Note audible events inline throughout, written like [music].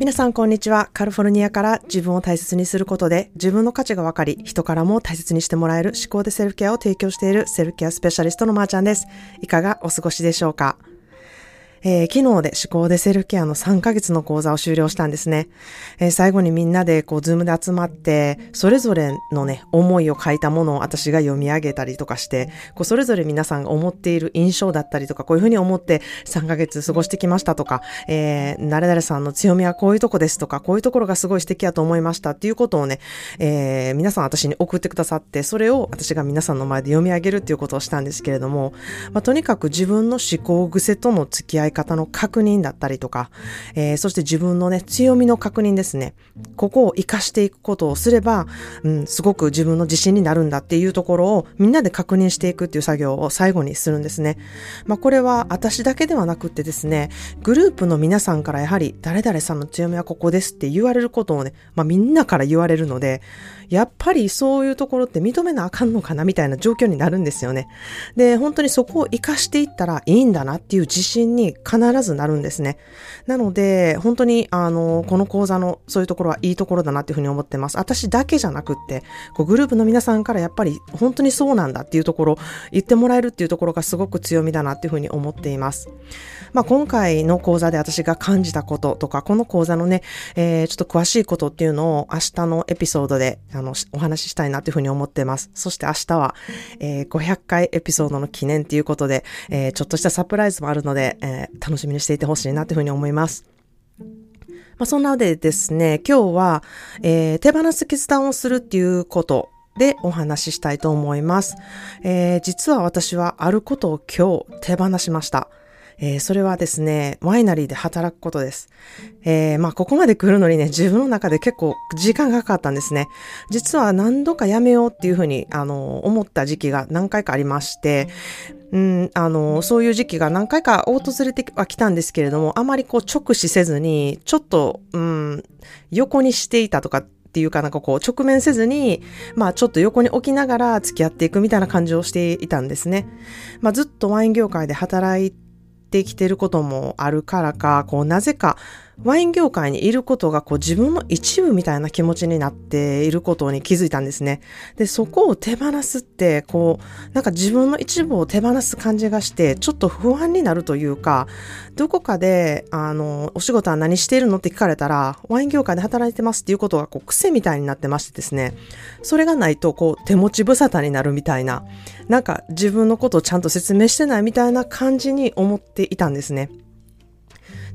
皆さんこんにちは。カルフォルニアから自分を大切にすることで自分の価値が分かり、人からも大切にしてもらえる思考でセルフケアを提供しているセルフケアスペシャリストのまーちゃんです。いかがお過ごしでしょうか？えー、昨日で思考でセルフケアの3ヶ月の講座を終了したんですね。えー、最後にみんなでこう、ズームで集まって、それぞれのね、思いを書いたものを私が読み上げたりとかして、こう、それぞれ皆さんが思っている印象だったりとか、こういうふうに思って3ヶ月過ごしてきましたとか、えー、誰々さんの強みはこういうとこですとか、こういうところがすごい素敵やと思いましたっていうことをね、えー、皆さん私に送ってくださって、それを私が皆さんの前で読み上げるっていうことをしたんですけれども、まあ、とにかく自分の思考癖との付き合い方の確認だったりとか、えー、そして自分のね、強みの確認ですね。ここを活かしていくことをすれば、うん、すごく自分の自信になるんだっていうところをみんなで確認していくっていう作業を最後にするんですね。まあこれは私だけではなくってですね、グループの皆さんからやはり誰々さんの強みはここですって言われることをね、まあみんなから言われるので、やっぱりそういうところって認めなあかんのかなみたいな状況になるんですよね。で、本当にそこを活かしていったらいいんだなっていう自信に必ずなるんですね。なので、本当に、あの、この講座のそういうところはいいところだなっていうふうに思ってます。私だけじゃなくって、こうグループの皆さんからやっぱり本当にそうなんだっていうところ、言ってもらえるっていうところがすごく強みだなっていうふうに思っています。まあ、今回の講座で私が感じたこととか、この講座のね、えー、ちょっと詳しいことっていうのを明日のエピソードで、あの、お話ししたいなというふうに思ってます。そして明日は、えー、500回エピソードの記念ということで、えー、ちょっとしたサプライズもあるので、え楽しみにしていてほしいなというふうに思います。まあ、そんなのでですね、今日は、えー、手放す決断をするっていうことでお話ししたいと思います。えー、実は私はあることを今日手放しました。えー、それはですね、ワイナリーで働くことです。えー、まあ、ここまで来るのにね、自分の中で結構時間がかかったんですね。実は何度かやめようっていうふうに、あの、思った時期が何回かありまして、うん、あの、そういう時期が何回か訪れてはきたんですけれども、あまりこう直視せずに、ちょっと、うん、横にしていたとかっていうかなんかこう直面せずに、まあちょっと横に置きながら付き合っていくみたいな感じをしていたんですね。まあずっとワイン業界で働いってきてることもあるからか、こう、なぜか、ワイン業界にいることがこう自分の一部みたいな気持ちになっていることに気づいたんですね。で、そこを手放すって、こう、なんか自分の一部を手放す感じがして、ちょっと不安になるというか、どこかで、あの、お仕事は何しているのって聞かれたら、ワイン業界で働いてますっていうことがこう癖みたいになってましてですね、それがないとこう手持ち無沙汰になるみたいな、なんか自分のことをちゃんと説明してないみたいな感じに思っていたんですね。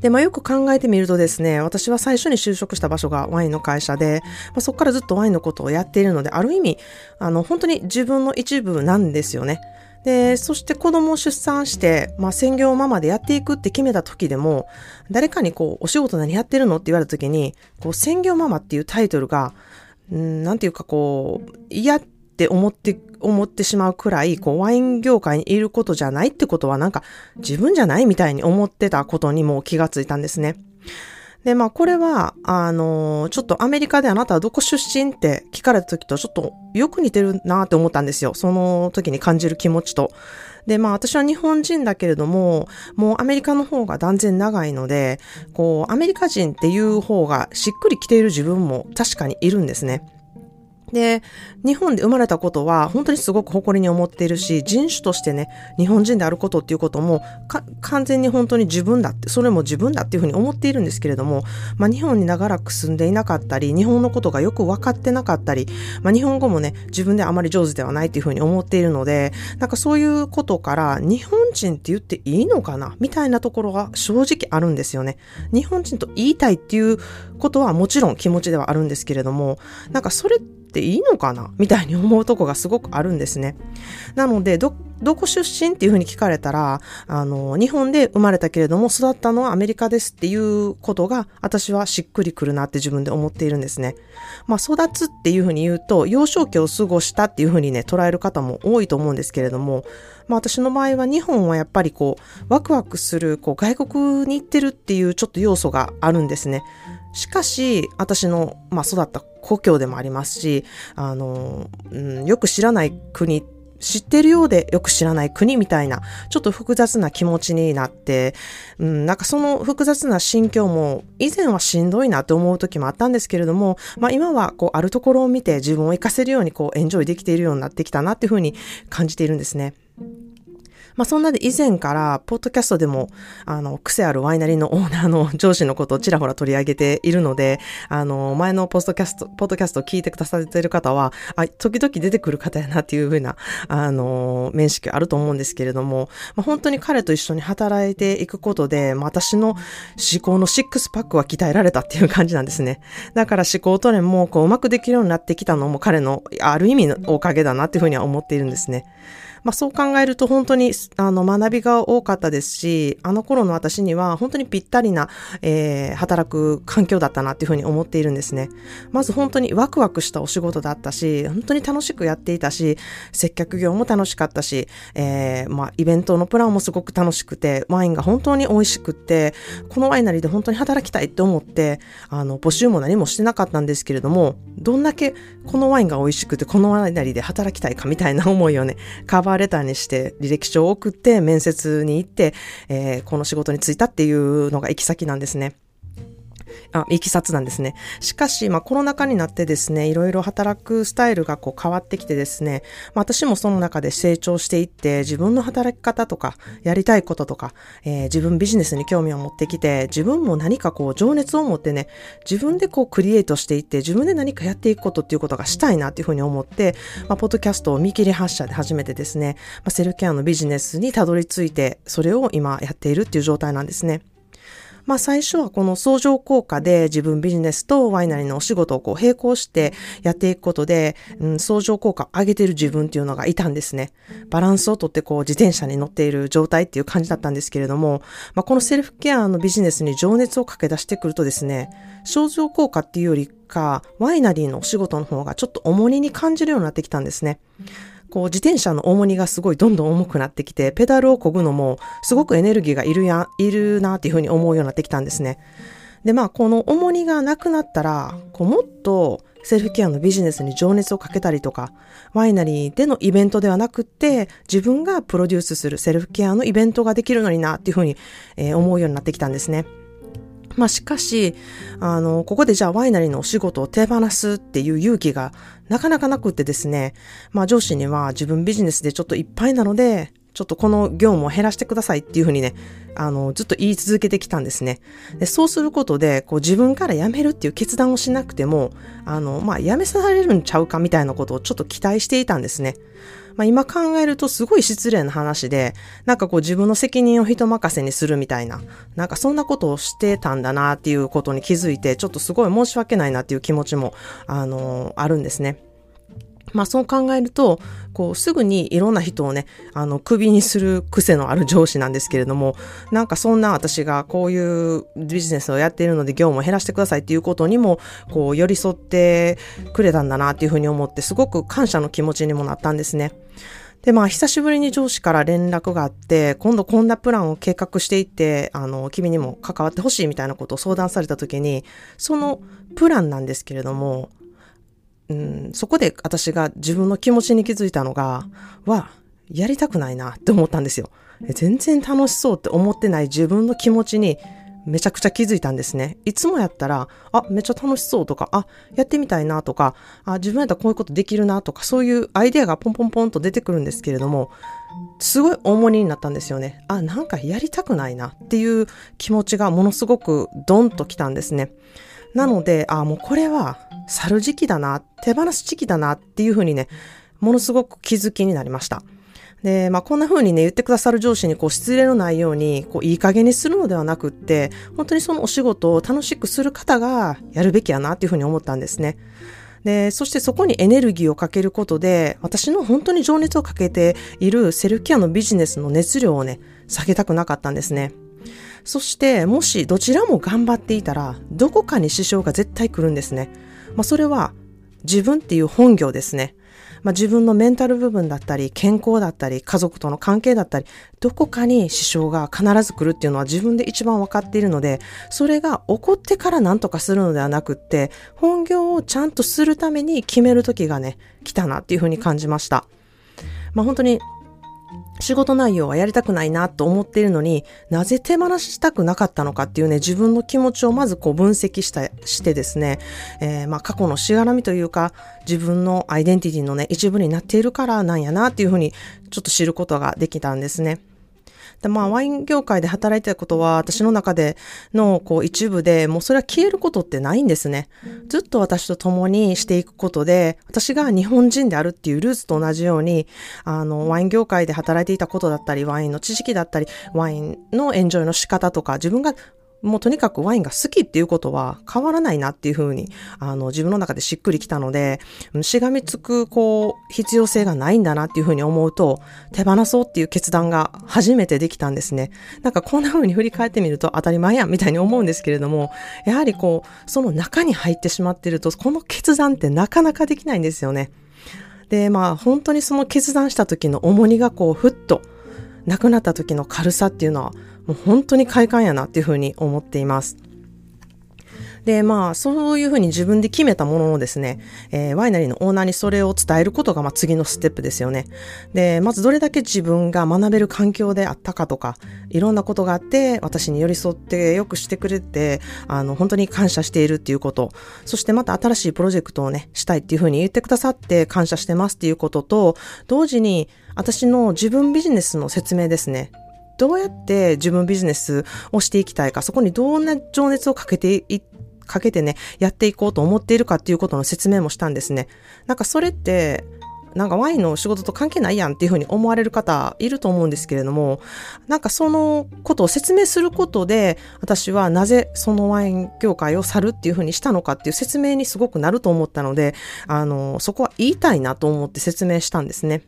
で、まあよく考えてみるとですね、私は最初に就職した場所がワインの会社で、まあ、そこからずっとワインのことをやっているので、ある意味、あの、本当に自分の一部なんですよね。で、そして子供を出産して、まあ、専業ママでやっていくって決めた時でも、誰かにこう、お仕事何やってるのって言われた時に、こう、専業ママっていうタイトルが、んなんていうかこう、嫌って思って、思ってしまうくらい、こう、ワイン業界にいることじゃないってことは、なんか、自分じゃないみたいに思ってたことにも気がついたんですね。で、まあ、これは、あの、ちょっとアメリカであなたはどこ出身って聞かれた時とちょっとよく似てるなって思ったんですよ。その時に感じる気持ちと。で、まあ私は日本人だけれども、もうアメリカの方が断然長いので、こう、アメリカ人っていう方がしっくりきている自分も確かにいるんですね。で、日本で生まれたことは本当にすごく誇りに思っているし、人種としてね、日本人であることっていうことも、完全に本当に自分だって、それも自分だっていうふうに思っているんですけれども、まあ日本に長らく住んでいなかったり、日本のことがよく分かってなかったり、まあ日本語もね、自分であまり上手ではないっていうふうに思っているので、なんかそういうことから、日本人って言っていいのかなみたいなところが正直あるんですよね。日本人と言いたいっていうことはもちろん気持ちではあるんですけれども、なんかそれってっていいのかな？みたいに思うとこがすごくあるんですね。なので、ど、どこ出身っていうふうに聞かれたら、あの、日本で生まれたけれども育ったのはアメリカですっていうことが私はしっくりくるなって自分で思っているんですね。まあ、育つっていうふうに言うと、幼少期を過ごしたっていうふうにね、捉える方も多いと思うんですけれども、まあ私の場合は日本はやっぱりこう、ワクワクする、こう、外国に行ってるっていうちょっと要素があるんですね。しかし、私の、まあ、育った故郷でもありますし、あの、うん、よく知らない国、知ってるようでよく知らない国みたいな、ちょっと複雑な気持ちになって、うん、なんかその複雑な心境も以前はしんどいなって思う時もあったんですけれども、まあ今はこうあるところを見て自分を活かせるようにこうエンジョイできているようになってきたなっていうふうに感じているんですね。まあそんなで以前から、ポッドキャストでも、あの、癖あるワイナリーの [laughs] オーナーの上司のことをちらほら取り上げているので、あの、前のポッドキャスト、ポッドキャストを聞いてくださっている方は、あ、時々出てくる方やなっていうふうな、あの、面識あると思うんですけれども、まあ、本当に彼と一緒に働いていくことで、まあ、私の思考のシックスパックは鍛えられたっていう感じなんですね。だから思考トレンもこううまくできるようになってきたのも彼のある意味のおかげだなっていうふうには思っているんですね。まあそう考えると本当にあの学びが多かったですし、あの頃の私には本当にぴったりな、えー、働く環境だったなっていうふうに思っているんですね。まず本当にワクワクしたお仕事だったし、本当に楽しくやっていたし、接客業も楽しかったし、えー、まあイベントのプランもすごく楽しくて、ワインが本当に美味しくって、このワイナリーで本当に働きたいって思って、あの、募集も何もしてなかったんですけれども、どんだけこのワインが美味しくて、このワイナリーで働きたいかみたいな思いをね、カバーレターにして履歴書を送って面接に行って、えー、この仕事に就いたっていうのが行き先なんですね。あ、いきさつなんですね。しかし、まあコロナ禍になってですね、いろいろ働くスタイルがこう変わってきてですね、まあ、私もその中で成長していって、自分の働き方とか、やりたいこととか、えー、自分ビジネスに興味を持ってきて、自分も何かこう情熱を持ってね、自分でこうクリエイトしていって、自分で何かやっていくことっていうことがしたいなっていうふうに思って、まあ、ポッドキャストを見切り発車で始めてですね、まあ、セルケアのビジネスにたどり着いて、それを今やっているっていう状態なんですね。まあ最初はこの相乗効果で自分ビジネスとワイナリーのお仕事をこう並行してやっていくことで、うん、相乗効果を上げている自分っていうのがいたんですね。バランスをとってこう自転車に乗っている状態っていう感じだったんですけれども、まあこのセルフケアのビジネスに情熱を駆け出してくるとですね、相乗効果っていうよりか、ワイナリーのお仕事の方がちょっと重荷に感じるようになってきたんですね。こう自転車の重荷がすごいどんどん重くなってきて、ペダルを漕ぐのもすごくエネルギーがいるや、いるなっていうふうに思うようになってきたんですね。で、まあ、この重荷がなくなったら、こうもっとセルフケアのビジネスに情熱をかけたりとか、ワイナリーでのイベントではなくって、自分がプロデュースするセルフケアのイベントができるのになっていうふうに、えー、思うようになってきたんですね。まあしかし、あの、ここでじゃあワイナリーのお仕事を手放すっていう勇気がなかなかなくってですね、まあ上司には自分ビジネスでちょっといっぱいなので、ちょっとこの業務を減らしてくださいっていうふうにね、あの、ずっと言い続けてきたんですね。でそうすることで、こう自分から辞めるっていう決断をしなくても、あの、まあ、辞めさられるんちゃうかみたいなことをちょっと期待していたんですね。まあ、今考えるとすごい失礼な話で、なんかこう自分の責任を人任せにするみたいな、なんかそんなことをしてたんだなっていうことに気づいて、ちょっとすごい申し訳ないなっていう気持ちも、あのー、あるんですね。まあそう考えると、こうすぐにいろんな人をね、あの、首にする癖のある上司なんですけれども、なんかそんな私がこういうビジネスをやっているので業務を減らしてくださいっていうことにも、こう寄り添ってくれたんだなっていうふうに思って、すごく感謝の気持ちにもなったんですね。で、まあ、久しぶりに上司から連絡があって、今度こんなプランを計画していって、あの、君にも関わってほしいみたいなことを相談されたときに、そのプランなんですけれども、うん、そこで私が自分の気持ちに気づいたのが、は、やりたくないなって思ったんですよ。全然楽しそうって思ってない自分の気持ちにめちゃくちゃ気づいたんですね。いつもやったら、あ、めっちゃ楽しそうとか、あ、やってみたいなとか、あ、自分やったらこういうことできるなとか、そういうアイデアがポンポンポンと出てくるんですけれども、すごい重荷になったんですよね。あ、なんかやりたくないなっていう気持ちがものすごくドンときたんですね。なので、あ、もうこれは去る時期だな、手放す時期だなっていうふうにね、ものすごく気づきになりました。で、まあ、こんな風にね、言ってくださる上司にこう失礼のないように、こういい加減にするのではなくって、本当にそのお仕事を楽しくする方がやるべきやなっていうふうに思ったんですね。で、そしてそこにエネルギーをかけることで、私の本当に情熱をかけているセルフケアのビジネスの熱量をね、下げたくなかったんですね。そして、もしどちらも頑張っていたら、どこかに支障が絶対来るんですね。まあ、それは自分っていう本業ですね。まあ、自分のメンタル部分だったり、健康だったり、家族との関係だったり、どこかに支障が必ず来るっていうのは自分で一番分かっているので、それが起こってから何とかするのではなくって、本業をちゃんとするために決める時がね、来たなっていうふうに感じました。まあ本当に仕事内容はやりたくないなと思っているのになぜ手放したくなかったのかっていうね、自分の気持ちをまずこう分析した、してですね、えー、まあ過去のしがらみというか、自分のアイデンティティのね、一部になっているからなんやなっていうふうにちょっと知ることができたんですね。で、まあ、ワイン業界で働いてたことは、私の中での、こう、一部で、もうそれは消えることってないんですね。ずっと私と共にしていくことで、私が日本人であるっていうルーツと同じように、あの、ワイン業界で働いていたことだったり、ワインの知識だったり、ワインのエンジョイの仕方とか、自分がもうとにかくワインが好きっていうことは変わらないなっていうふうに、あの、自分の中でしっくりきたので、しがみつく、こう、必要性がないんだなっていうふうに思うと、手放そうっていう決断が初めてできたんですね。なんかこんな風に振り返ってみると当たり前やんみたいに思うんですけれども、やはりこう、その中に入ってしまってると、この決断ってなかなかできないんですよね。で、まあ、本当にその決断した時の重荷がこう、ふっと、なくなった時の軽さっていうのは、もう本当に快感やなっていうふうに思っています。で、まあ、そういうふうに自分で決めたもののですね、えー、ワイナリーのオーナーにそれを伝えることが、まあ、次のステップですよね。で、まずどれだけ自分が学べる環境であったかとか、いろんなことがあって、私に寄り添ってよくしてくれて、あの、本当に感謝しているっていうこと、そしてまた新しいプロジェクトをね、したいっていうふうに言ってくださって感謝してますっていうことと、同時に、私の自分ビジネスの説明ですね。どうやって自分ビジネスをしていきたいか、そこにどんな情熱をかけていかけてね、やっていこうと思っているかっていうことの説明もしたんですね。なんかそれって、なんかワインの仕事と関係ないやんっていうふうに思われる方いると思うんですけれども、なんかそのことを説明することで、私はなぜそのワイン業界を去るっていうふうにしたのかっていう説明にすごくなると思ったので、あの、そこは言いたいなと思って説明したんですね。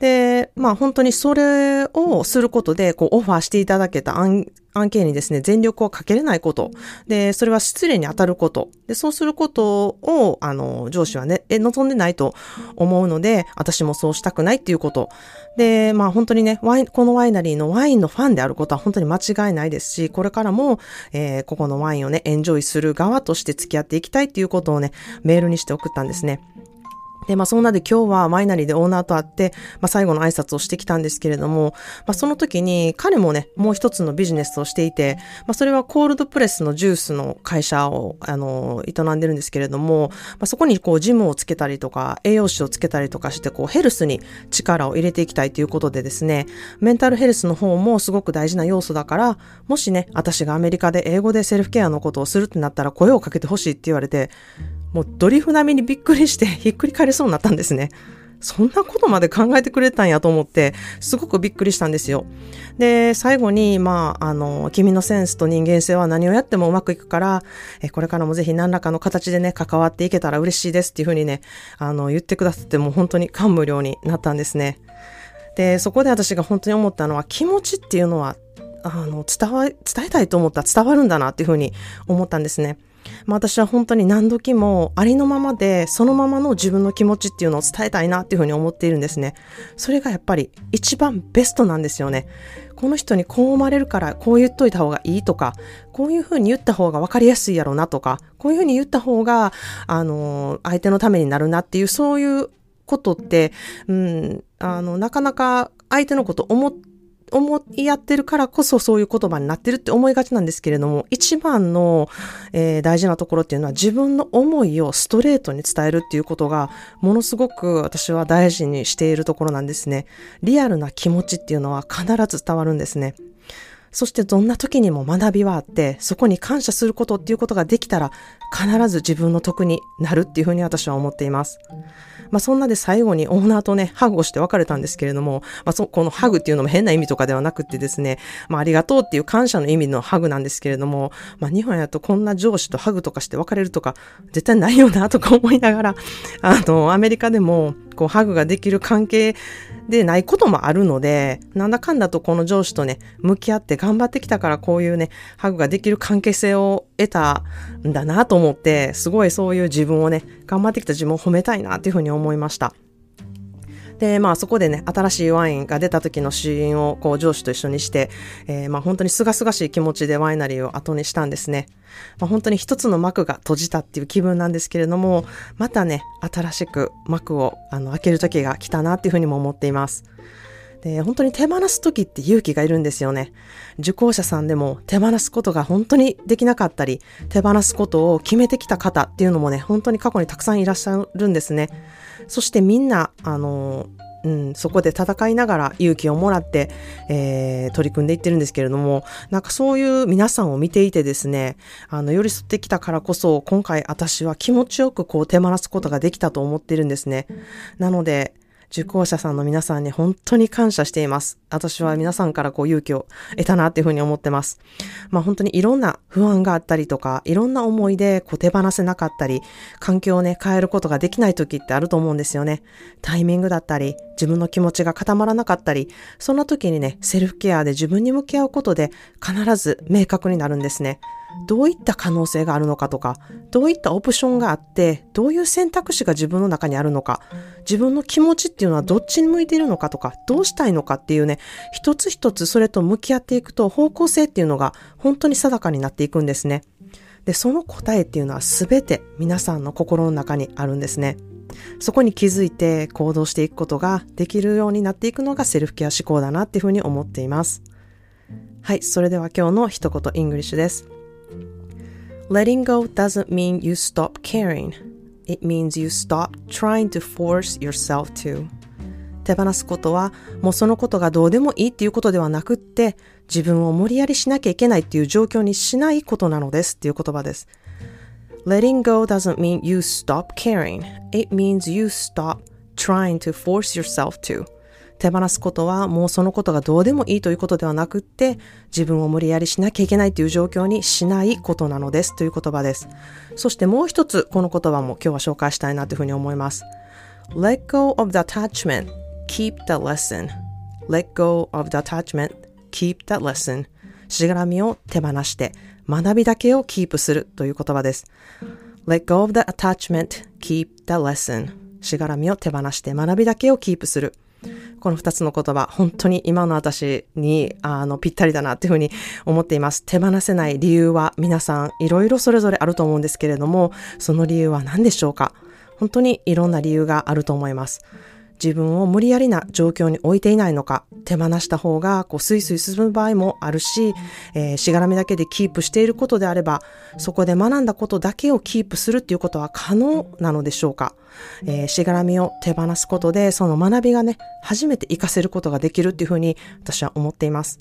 で、まあ本当にそれをすることで、こうオファーしていただけた案件にですね、全力をかけれないこと。で、それは失礼に当たること。で、そうすることを、あの、上司はね、え、望んでないと思うので、私もそうしたくないっていうこと。で、まあ本当にね、ワイン、このワイナリーのワインのファンであることは本当に間違いないですし、これからも、えー、ここのワインをね、エンジョイする側として付き合っていきたいっていうことをね、メールにして送ったんですね。で、まあそんなで今日はマイナリーでオーナーと会って、まあ最後の挨拶をしてきたんですけれども、まあその時に彼もね、もう一つのビジネスをしていて、まあそれはコールドプレスのジュースの会社を、あの、営んでるんですけれども、まあそこにこうジムをつけたりとか、栄養士をつけたりとかして、こうヘルスに力を入れていきたいということでですね、メンタルヘルスの方もすごく大事な要素だから、もしね、私がアメリカで英語でセルフケアのことをするってなったら声をかけてほしいって言われて、もうドリフ並みにびっくりして [laughs] ひっくり返りそうになったんですね。そんなことまで考えてくれたんやと思って、すごくびっくりしたんですよ。で、最後に、まあ、あの、君のセンスと人間性は何をやってもうまくいくから、えこれからもぜひ何らかの形でね、関わっていけたら嬉しいですっていうふうにね、あの、言ってくださっても本当に感無量になったんですね。で、そこで私が本当に思ったのは、気持ちっていうのは、あの、伝わ、伝えたいと思ったら伝わるんだなっていうふうに思ったんですね。まあ、私は本当に何時もありのままでそのままの自分の気持ちっていうのを伝えたいなっていうふうに思っているんですね。それがやっぱり一番ベストなんですよね。この人にこう思われるからこう言っといた方がいいとか、こういうふうに言った方が分かりやすいやろうなとか、こういうふうに言った方が、あの、相手のためになるなっていう、そういうことって、うん、あの、なかなか相手のこと思って思いやってるからこそそういう言葉になってるって思いがちなんですけれども、一番の、えー、大事なところっていうのは自分の思いをストレートに伝えるっていうことが、ものすごく私は大事にしているところなんですね。リアルな気持ちっていうのは必ず伝わるんですね。そしてどんな時にも学びはあって、そこに感謝することっていうことができたら、必ず自分の得になるっていうふうに私は思っています。まあそんなで最後にオーナーとね、ハグをして別れたんですけれども、まあそ、このハグっていうのも変な意味とかではなくてですね、まあありがとうっていう感謝の意味のハグなんですけれども、まあ日本やとこんな上司とハグとかして別れるとか、絶対ないよなとか思いながら、あの、アメリカでも、こう、ハグができる関係でないこともあるので、なんだかんだとこの上司とね、向き合って頑張ってきたからこういうね、ハグができる関係性を得たんだなと思って、すごいそういう自分をね、頑張ってきた自分を褒めたいなっていうふうに思いました。で、まあそこでね、新しいワインが出た時の試飲をこう上司と一緒にして、えー、まあ本当に清々しい気持ちでワイナリーを後にしたんですね。まあ、本当に一つの幕が閉じたっていう気分なんですけれども、またね、新しく幕をあの開ける時が来たなっていうふうにも思っています。で、本当に手放す時って勇気がいるんですよね。受講者さんでも手放すことが本当にできなかったり、手放すことを決めてきた方っていうのもね、本当に過去にたくさんいらっしゃるんですね。そしてみんな、あの、うん、そこで戦いながら勇気をもらって、えー、取り組んでいってるんですけれども、なんかそういう皆さんを見ていてですね、あの、寄り添ってきたからこそ、今回私は気持ちよくこう手放すことができたと思ってるんですね。なので、受講者さんの皆さんに本当に感謝しています。私は皆さんからこう勇気を得たなっていうふうに思ってます。まあ本当にいろんな不安があったりとか、いろんな思いでこう手放せなかったり、環境をね、変えることができない時ってあると思うんですよね。タイミングだったり、自分の気持ちが固まらなかったり、そんな時にね、セルフケアで自分に向き合うことで必ず明確になるんですね。どういった可能性があるのかとか、どういったオプションがあって、どういう選択肢が自分の中にあるのか、自分の気持ちっていうのはどっちに向いているのかとか、どうしたいのかっていうね、一つ一つそれと向き合っていくと方向性っていうのが本当に定かになっていくんですね。で、その答えっていうのは全て皆さんの心の中にあるんですね。そこに気づいて行動していくことができるようになっていくのがセルフケア思考だなっていうふうに思っています。はい、それでは今日の一言 English です。Letting go doesn't mean you stop caring. It means you stop trying to force yourself to. 手放すことはもうそのことがどうでもいいっていうことではなくって自分を無理やりしなきゃいけないっていう状況にしないことなのですっていう言葉です。Letting go doesn't mean you stop caring. It means you stop trying to force yourself to. 手放すことはもうそのことがどうでもいいということではなくって自分を無理やりしなきゃいけないという状況にしないことなのですという言葉です。そしてもう一つこの言葉も今日は紹介したいなというふうに思います。Let go of the attachment, keep the lesson. Let go of the attachment, keep the lesson. しがらみを手放して学びだけをキープするという言葉です。Let go of the attachment, keep the lesson. しがらみを手放して学びだけをキープする。この二つの言葉、本当に今の私に、あの、ぴったりだなっていうふうに思っています。手放せない理由は皆さんいろいろそれぞれあると思うんですけれども、その理由は何でしょうか？本当にいろんな理由があると思います。自分を無理やりな状況に置いていないのか、手放した方がこうスイスイ進む場合もあるし、えー、しがらみだけでキープしていることであれば、そこで学んだことだけをキープするっていうことは可能なのでしょうかえー、しがらみを手放すことで、その学びがね、初めて活かせることができるっていうふうに私は思っています。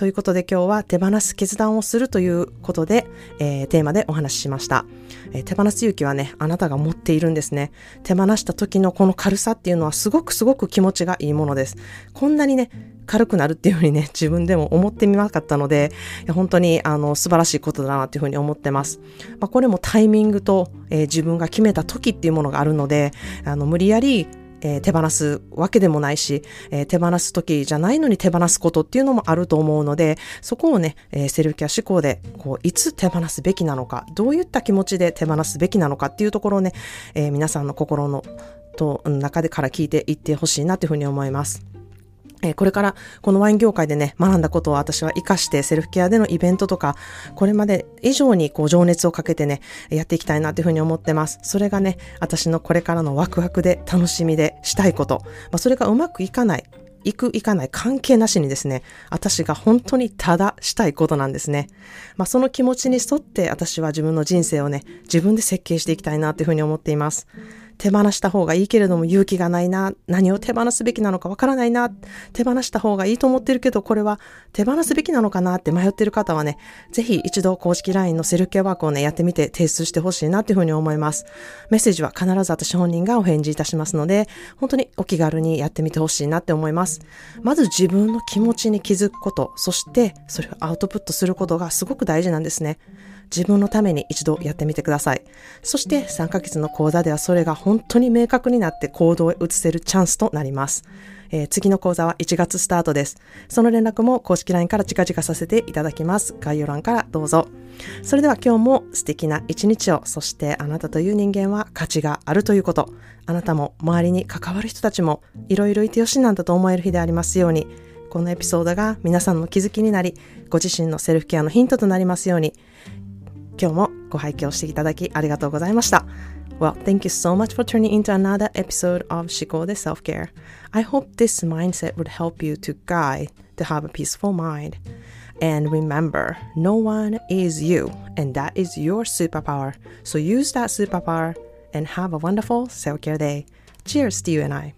ということで今日は手放す決断をするということで、えー、テーマでお話ししました、えー、手放す勇気はね、あなたが持っているんですね。手放した時のこの軽さっていうのはすごくすごく気持ちがいいものです。こんなにね、軽くなるっていうふうにね、自分でも思ってみなかったので、本当にあの素晴らしいことだなっていうふうに思ってます。まあ、これもタイミングと、えー、自分が決めた時っていうものがあるので、あの無理やりえー、手放すわけでもないし、えー、手放す時じゃないのに手放すことっていうのもあると思うので、そこをね、えー、セルフケア思考で、こう、いつ手放すべきなのか、どういった気持ちで手放すべきなのかっていうところをね、え皆さんの心のと中でから聞いていってほしいなというふうに思います。えこれからこのワイン業界でね、学んだことを私は活かしてセルフケアでのイベントとか、これまで以上にこう情熱をかけてね、やっていきたいなというふうに思ってます。それがね、私のこれからのワクワクで楽しみでしたいこと。まあ、それがうまくいかない。行く行かない関係なしにですね、私が本当にただしたいことなんですね。まあその気持ちに沿って私は自分の人生をね、自分で設計していきたいなというふうに思っています。手放した方がいいけれども勇気がないな、何を手放すべきなのかわからないな、手放した方がいいと思ってるけど、これは手放すべきなのかなって迷ってる方はね、ぜひ一度公式 LINE のセルフケアワークをね、やってみて提出してほしいなっていうふうに思います。メッセージは必ず私本人がお返事いたしますので、本当にお気軽にやってみてほしいなって思います。まず自分の気持ちに気づくこと、そしてそれをアウトプットすることがすごく大事なんですね。自分のために一度やってみてください。そして3ヶ月の講座ではそれが本当に明確になって行動へ移せるチャンスとなります。えー、次の講座は1月スタートです。その連絡も公式 LINE から近々させていただきます。概要欄からどうぞ。それでは今日も素敵な一日を、そしてあなたという人間は価値があるということ、あなたも周りに関わる人たちもいろいろいてよしなんだと思える日でありますように、このエピソードが皆さんの気づきになり、ご自身のセルフケアのヒントとなりますように、今日もご拝聴していただきありがとうございました。Well, thank you so much for turning into another episode of Shikode Self Care. I hope this mindset would help you to guide to have a peaceful mind. And remember, no one is you, and that is your superpower. So use that superpower and have a wonderful self care day. Cheers to you and I.